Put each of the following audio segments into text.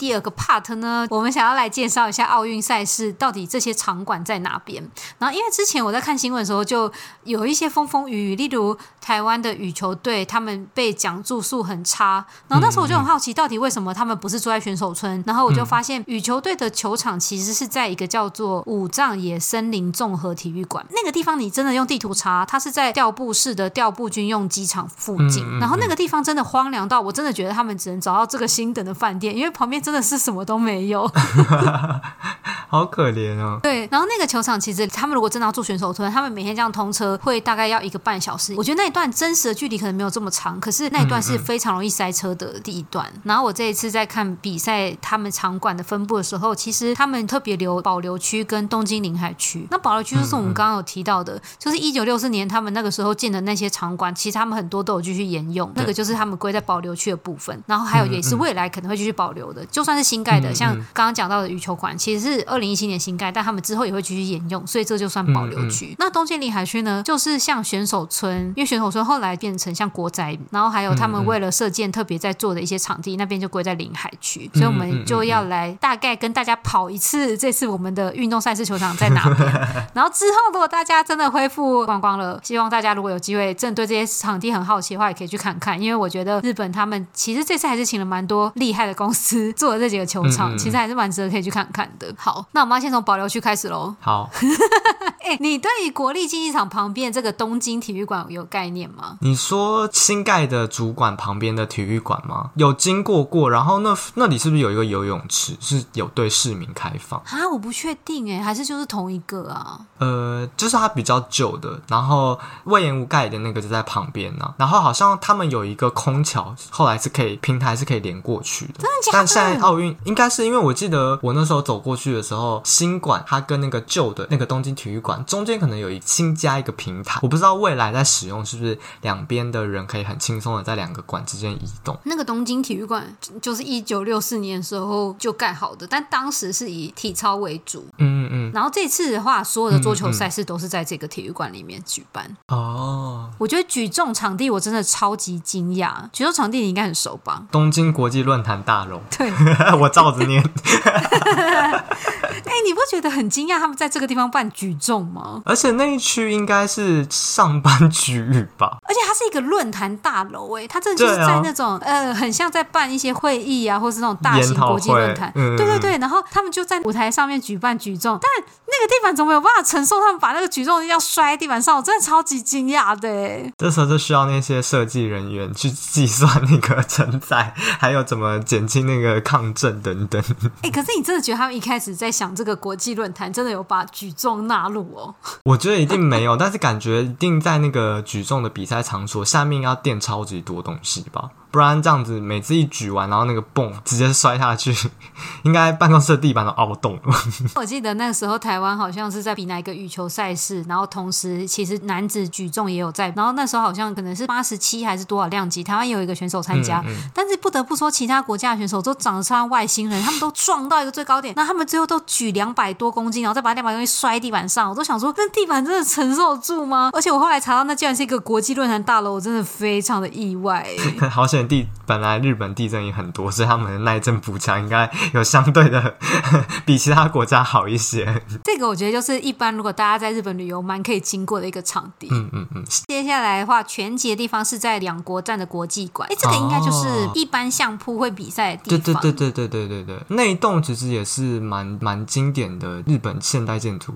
第二个 part 呢，我们想要来介绍一下奥运赛事到底这些场馆在哪边。然后因为之前我在看新闻的时候，就有一些风风雨雨，例如台湾的羽球队他们被讲住宿很差，然后那时候我就很好奇，到底为什么他们不是住在选手村？然后我就发现羽球队的球场其实是在一个叫做五藏野森林综合体育馆那个地方，你真的用地图查，它是在调布市的调布军用机场附近。然后那个地方真的荒凉到我真的觉得他们只能找到这个星等的饭店，因为旁边真真的是什么都没有，好可怜哦。对，然后那个球场其实他们如果真的要做选手村，他们每天这样通车会大概要一个半小时。我觉得那一段真实的距离可能没有这么长，可是那一段是非常容易塞车的地段。嗯嗯，然后我这一次在看比赛，他们场馆的分布的时候，其实他们特别留保留区跟东京临海区。那保留区就是我们刚刚有提到的，就是一九六四年他们那个时候建的那些场馆，其实他们很多都有继续沿用，那个就是他们归在保留区的部分。然后还有也是未来可能会继续保留的，就算是新盖的，像刚刚讲到的羽球馆，其实是二零一七年新盖，但他们之后也会继续沿用，所以这就算保留区。嗯嗯，那东京临海区呢，就是像选手村，因为选手村后来变成像国宅，然后还有他们为了射箭特别在做的一些场地，那边就归在临海区。所以我们就要来大概跟大家跑一次，这次我们的运动赛事球场在哪边。然后之后如果大家真的恢复观光了，希望大家如果有机会，真的对这些场地很好奇的话，也可以去看看，因为我觉得日本他们其实这次还是请了蛮多厉害的公司做的这几个球场，其实还是蛮值得可以去看看的。好，那我们要先从保留区开始喽。好。哎，你对于国立竞技场旁边这个东京体育馆有概念吗？你说新盖的主馆旁边的体育馆吗？有经过过，然后那那里是不是有一个游泳池是有对市民开放啊？我不确定哎，还是就是同一个啊？呃，就是它比较旧的，然后隈研吾盖的那个就在旁边呢、啊。然后好像他们有一个空桥，后来是可以平台是可以连过去的。真的假的？但现在奥运应该是因为我记得我那时候走过去的时候，新馆它跟那个旧的那个东京体育馆。中间可能有一新加一个平台，我不知道未来在使用是不是两边的人可以很轻松的在两个馆之间移动。那个东京体育馆就是一九六四年的时候就盖好的，但当时是以体操为主。嗯嗯嗯。然后这次的话，所有的桌球赛事都是在这个体育馆里面举办。哦。我觉得举重场地我真的超级惊讶，举重场地你应该很熟吧？东京国际论坛大楼。对，我照着念。哎，你不觉得很惊讶他们在这个地方办举重吗？而且那一区应该是上班区域吧？而且它是一个论坛大楼，哎，它真的就是在那种、啊、呃，很像在办一些会议啊，或是那种大型国际论坛。嗯、对对对，然后他们就在舞台上面举办举重，但那个地板怎么有办法承受他们把那个举重要摔在地板上？我真的超级惊讶的。哎，这时候就需要那些设计人员去计算那个承载，还有怎么减轻那个抗震等等。哎，可是你真的觉得他们一开始在想这个国际论坛，真的有把举重纳入哦？我觉得一定没有，但是感觉一定在那个举重的比赛场说下面要垫超级多东西吧。不然这样子，每次一举完，然后那个泵直接摔下去，应该办公室的地板都凹洞了。我记得那个时候台湾好像是在比哪一个羽球赛事，然后同时其实男子举重也有在，然后那时候好像可能是八十七还是多少量级，台湾也有一个选手参加。嗯嗯、但是不得不说，其他国家的选手都长得像外星人，他们都撞到一个最高点，那他们最后都举两百多公斤，然后再把两百多公斤摔地板上。我都想说，那地板真的承受住吗？而且我后来查到，那竟然是一个国际论坛大楼，我真的非常的意外。好险。地本来日本地震也很多，所以他们的耐震补强应该有相对的比其他国家好一些。这个我觉得就是一般如果大家在日本旅游，蛮可以经过的一个场地。嗯嗯嗯。接下来的话，全集的地方是在两国站的国际馆。哎，这个应该就是一般相扑会比赛的地方。对对对对对对对对，那一栋其实也是蛮蛮经典的日本现代建筑。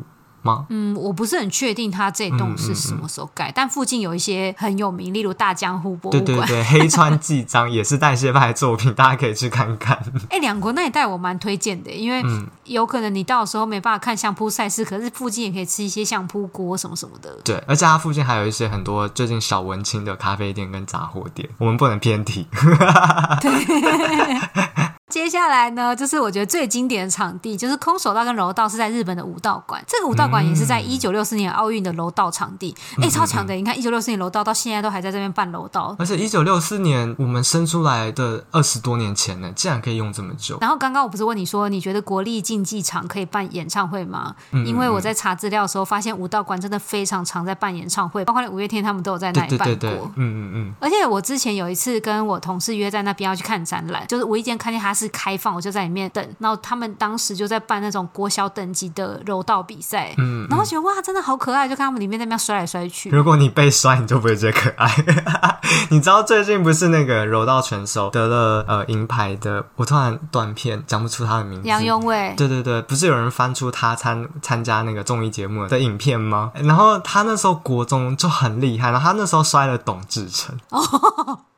嗯，我不是很确定它这栋是什么时候盖，嗯嗯嗯，但附近有一些很有名，例如大江户博物馆。对对对，黑川纪章也是代谢派作品，大家可以去看看。哎，两国那一带我蛮推荐的，因为有可能你到时候没办法看相扑赛事，可是附近也可以吃一些相扑锅什么什么的。对，而且它附近还有一些很多最近小文青的咖啡店跟杂货店，我们不能偏题。对。接下来呢，就是我觉得最经典的场地，就是空手道跟柔道是在日本的武道馆。这个武道馆也是在一九六四年奥运的柔道场地，哎、嗯，超强的！你看一九六四年柔道到现在都还在这边办柔道，而且一九六四年我们生出来的二十多年前呢，竟然可以用这么久。然后刚刚我不是问你说，你觉得国立竞技场可以办演唱会吗？嗯、因为我在查资料的时候发现武道馆真的非常常在办演唱会，包括五月天他们都有在那里办过。对对对对，嗯嗯嗯。而且我之前有一次跟我同事约在那边要去看展览，就是无意间看见哈士次开放，我就在里面等。然后他们当时就在办那种国小等级的柔道比赛，嗯，然后觉得哇，真的好可爱，就看他们里面在那边摔来摔去。如果你被摔，你就不会觉得可爱。你知道最近不是那个柔道选手得了呃银牌的？我突然断片，讲不出他的名字。杨永伟。对对对，不是有人翻出他参参加那个综艺节目的影片吗？然后他那时候国中就很厉害，然后他那时候摔了董志成。哦。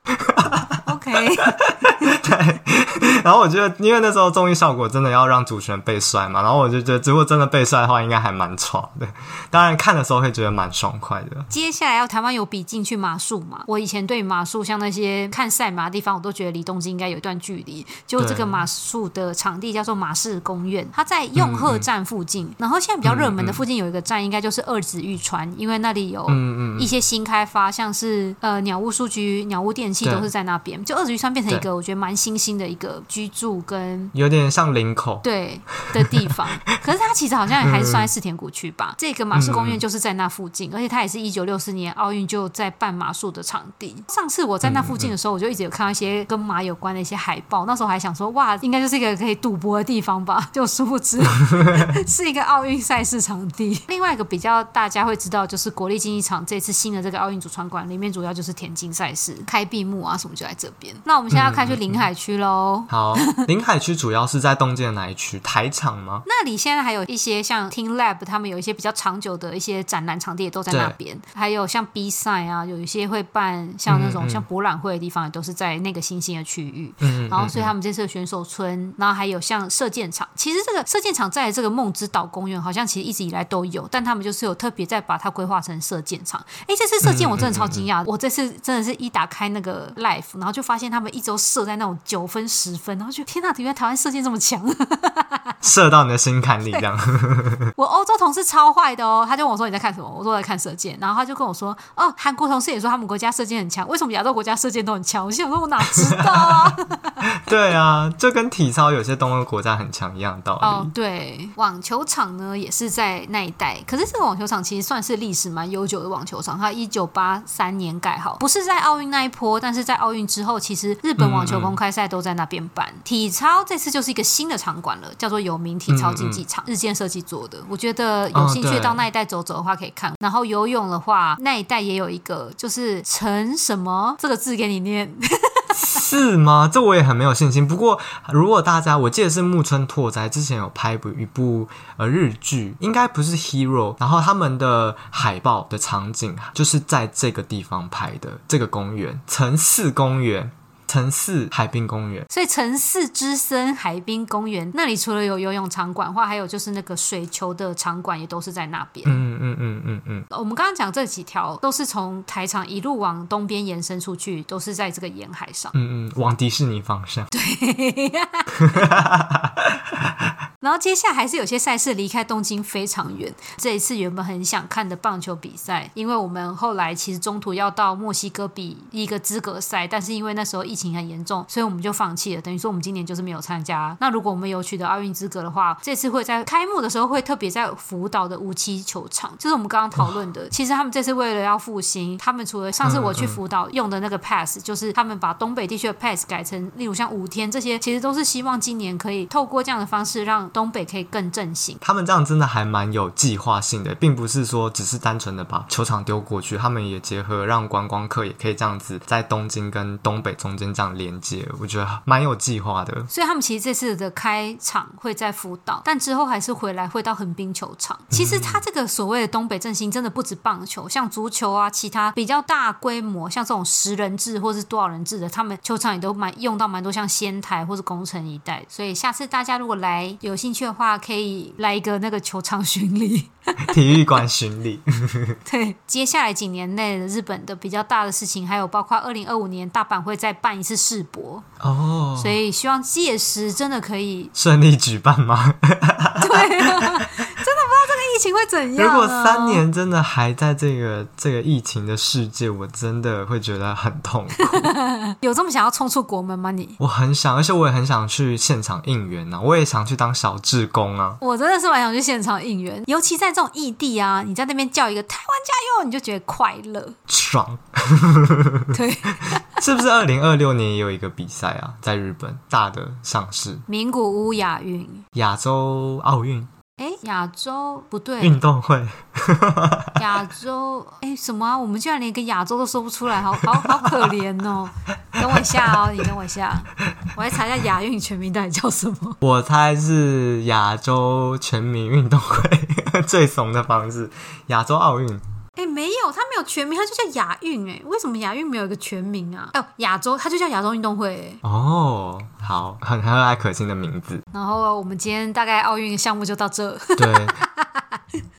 对，然后我觉得，因为那时候综艺效果真的要让主持人被摔嘛，然后我就觉得，如果真的被摔的话，应该还蛮爽的。当然看的时候会觉得蛮爽快的。接下来要台湾有比进去马术嘛？我以前对马术像那些看赛马的地方，我都觉得离东京应该有一段距离。就这个马术的场地叫做马氏公园，它在用贺站附近。嗯嗯，然后现在比较热门的附近有一个站，应该就是二子玉川，因为那里有一些新开发，像是呃鸟屋数据、鸟屋电器都是在那边。就二子玉川变成一个我觉得蛮新兴的一个居住跟有点像林口对的地方，可是它其实好像也还是算在四田谷区吧。这个马术公园就是在那附近，而且它也是一九六四年奥运就在办马术的场地。上次我在那附近的时候，我就一直有看到一些跟马有关的一些海报，那时候还想说哇，应该就是一个可以赌博的地方吧，就殊不知 是一个奥运赛事场地。另外一个比较大家会知道就是国立竞技场这次新的这个奥运主场馆里面主要就是田径赛事开闭幕啊什么就在这边。那我们现在要开去临海区喽、嗯。好，临海区主要是在东京的哪一区？台场吗？那里现在还有一些像 Team Lab，他们有一些比较长久的一些展览场地也都在那边。还有像 B 赛啊，有一些会办像那种像博览会的地方，也都是在那个新兴的区域。嗯，然后所以他们这次的选手村，然后还有像射箭场。其实这个射箭场在这个梦之岛公园好像其实一直以来都有，但他们就是有特别在把它规划成射箭场。哎，这次射箭我真的超惊讶，我这次真的是一打开那个 Live，然后就发现他们一周射在那种九分、十分，然后就天哪，原来台湾射箭这么强，射到你的心坎里这样。我欧洲同事超坏的哦，他就问我说你在看什么？我说我在看射箭，然后他就跟我说哦，韩国同事也说他们国家射箭很强，为什么亚洲国家射箭都很强？我想说我哪知道啊？对啊，就跟体操有些东欧国家很强一样道理。哦，对，网球场呢也是在那一带，可是这个网球场其实算是历史蛮悠久的网球场，它一九八三年盖好，不是在奥运那一波，但是在奥运之后，其实日本网球公开赛都在那边办。体操这次就是一个新的场馆了，叫做有名体操竞技场，日建设计做的。我觉得有兴趣到那一带走走的话可以看。然后游泳的话，那一带也有一个，就是陈什么这个字给你念。是吗？这我也很没有信心。不过，如果大家，我记得是木村拓哉之前有拍一部一部呃日剧，应该不是 Hero，然后他们的海报的场景就是在这个地方拍的，这个公园，城市公园。城市海滨公园，所以城市之森海滨公园那里除了有游泳场馆话，还有就是那个水球的场馆也都是在那边。嗯嗯嗯嗯嗯。我们刚刚讲这几条都是从台场一路往东边延伸出去，都是在这个沿海上。嗯嗯，往迪士尼方向。对。然后接下来还是有些赛事离开东京非常远。这一次原本很想看的棒球比赛，因为我们后来其实中途要到墨西哥比一个资格赛，但是因为那时候疫情很严重，所以我们就放弃了。等于说我们今年就是没有参加。那如果我们有取得奥运资格的话，这次会在开幕的时候会特别在福岛的无期球场，就是我们刚刚讨论的。其实他们这次为了要复兴，他们除了上次我去福岛用的那个 pass，就是他们把东北地区的 pass 改成，例如像五天这些，其实都是希望今年可以透过这样的方式让东北可以更振兴。他们这样真的还蛮有计划性的，并不是说只是单纯的把球场丢过去，他们也结合让观光客也可以这样子在东京跟东北中间这样连接，我觉得蛮有计划的。所以他们其实这次的开场会在福岛，但之后还是回来会到横滨球场。其实他这个所谓的东北振兴真的不止棒球，像足球啊，其他比较大规模，像这种十人制或是多少人制的，他们球场也都蛮用到蛮多，像仙台或是宫城一带。所以下次大家如果来有兴趣的话，可以来一个那个球场巡礼，体育馆巡礼。对，接下来几年内的日本的比较大的事情，还有包括二零二五年大阪会再办一次世博哦，所以希望届时真的可以顺利举办吗？对疫疫情会怎样？如果三年真的还在这个这个疫情的世界，我真的会觉得很痛苦。有这么想要冲出国门吗？你？我很想，而且我也很想去现场应援呐、啊，我也想去当小志工啊。我真的是蛮想去现场应援，尤其在这种异地啊，你在那边叫一个台湾加油，你就觉得快乐爽。对，是不是二零二六年也有一个比赛啊？在日本大的上市，名古屋亚运、亚洲奥运。哎，亚洲不对，运动会，亚洲哎什么啊？我们居然连个亚洲都说不出来，好好好可怜哦！等我一下哦，你等我一下，我来查一下亚运全名到底叫什么？我猜是亚洲全民运动会，最怂的方式，亚洲奥运。哎，没有，它没有全名，它就叫亚运。哎，为什么亚运没有一个全名啊？哦，亚洲，它就叫亚洲运动会。哦，好，很和蔼可亲的名字。然后我们今天大概奥运项目就到这。对。